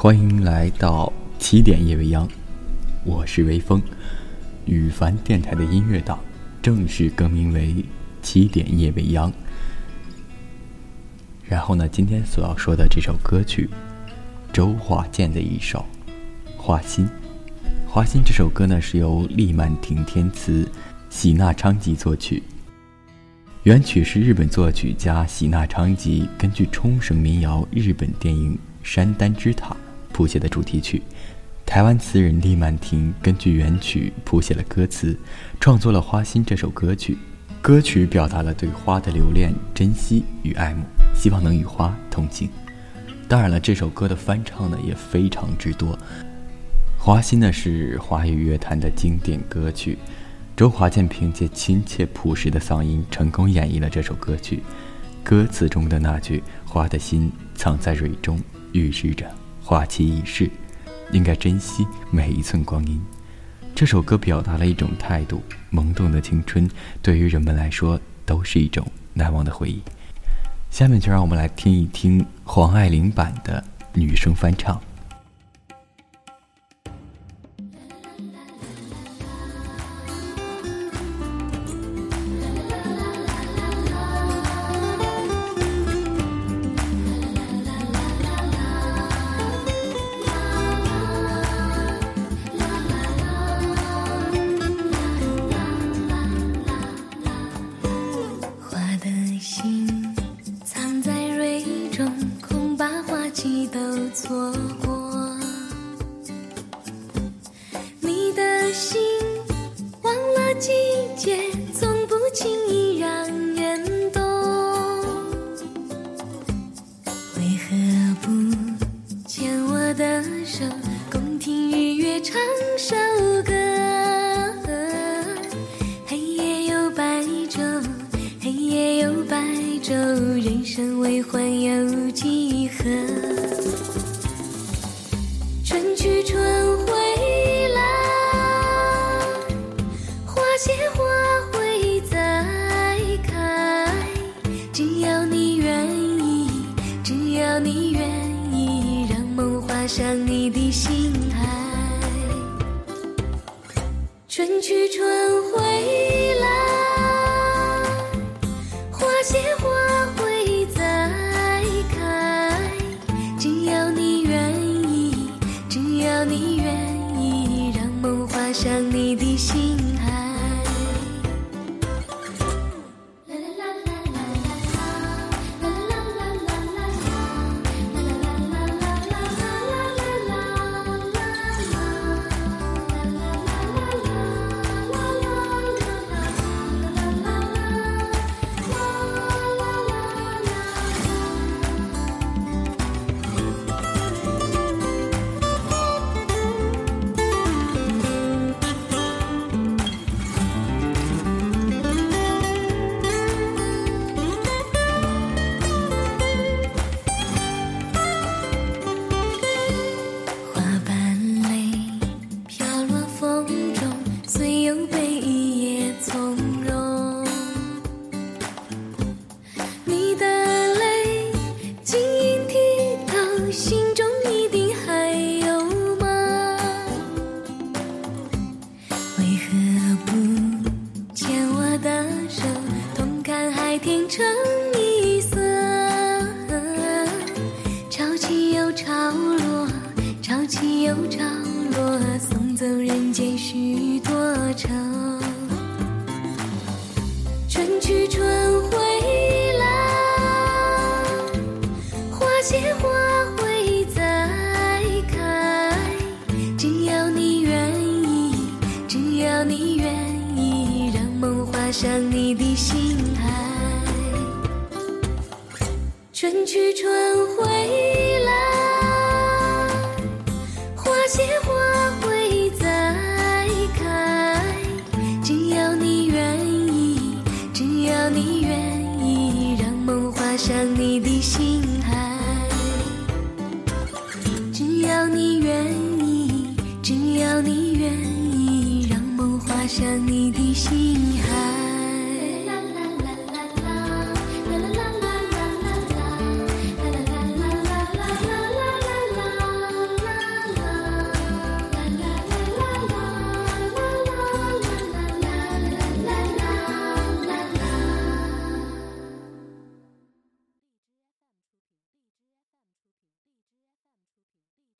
欢迎来到起点夜未央，我是微风。羽凡电台的音乐档正式更名为起点夜未央。然后呢，今天所要说的这首歌曲，周华健的一首《花心》。《花心》这首歌呢，是由厉曼婷填词，喜纳昌吉作曲。原曲是日本作曲家喜纳昌吉根据冲绳民谣日本电影《山丹之塔》。谱写的主题曲，台湾词人厉曼婷根据原曲谱写了歌词，创作了《花心》这首歌曲。歌曲表达了对花的留恋、珍惜与爱慕，希望能与花同行。当然了，这首歌的翻唱呢也非常之多。《花心》呢是华语乐坛的经典歌曲，周华健凭借亲切朴实的嗓音成功演绎了这首歌曲。歌词中的那句“花的心藏在蕊中”，预示着。花期已逝，应该珍惜每一寸光阴。这首歌表达了一种态度，懵懂的青春，对于人们来说都是一种难忘的回忆。下面就让我们来听一听黄爱玲版的女生翻唱。的手，共听日月唱首歌。黑夜有白昼，黑夜有白昼，人生为欢有几何？春去春会来，花谢花会再开，只要你愿意，只要你愿。上你的心海，春去春回来，花谢花会再开，只要你愿意，只要你愿意，让梦画上你的心海。起又潮落，送走人间许多愁。春去春会来，花谢花会再开。只要你愿意，只要你愿意，让梦划上你的心海。春去春会。花谢花会再开。只要你愿意，只要你愿意，让梦画上你的心海。只要你愿意，只要你愿意，让梦画上你的心海。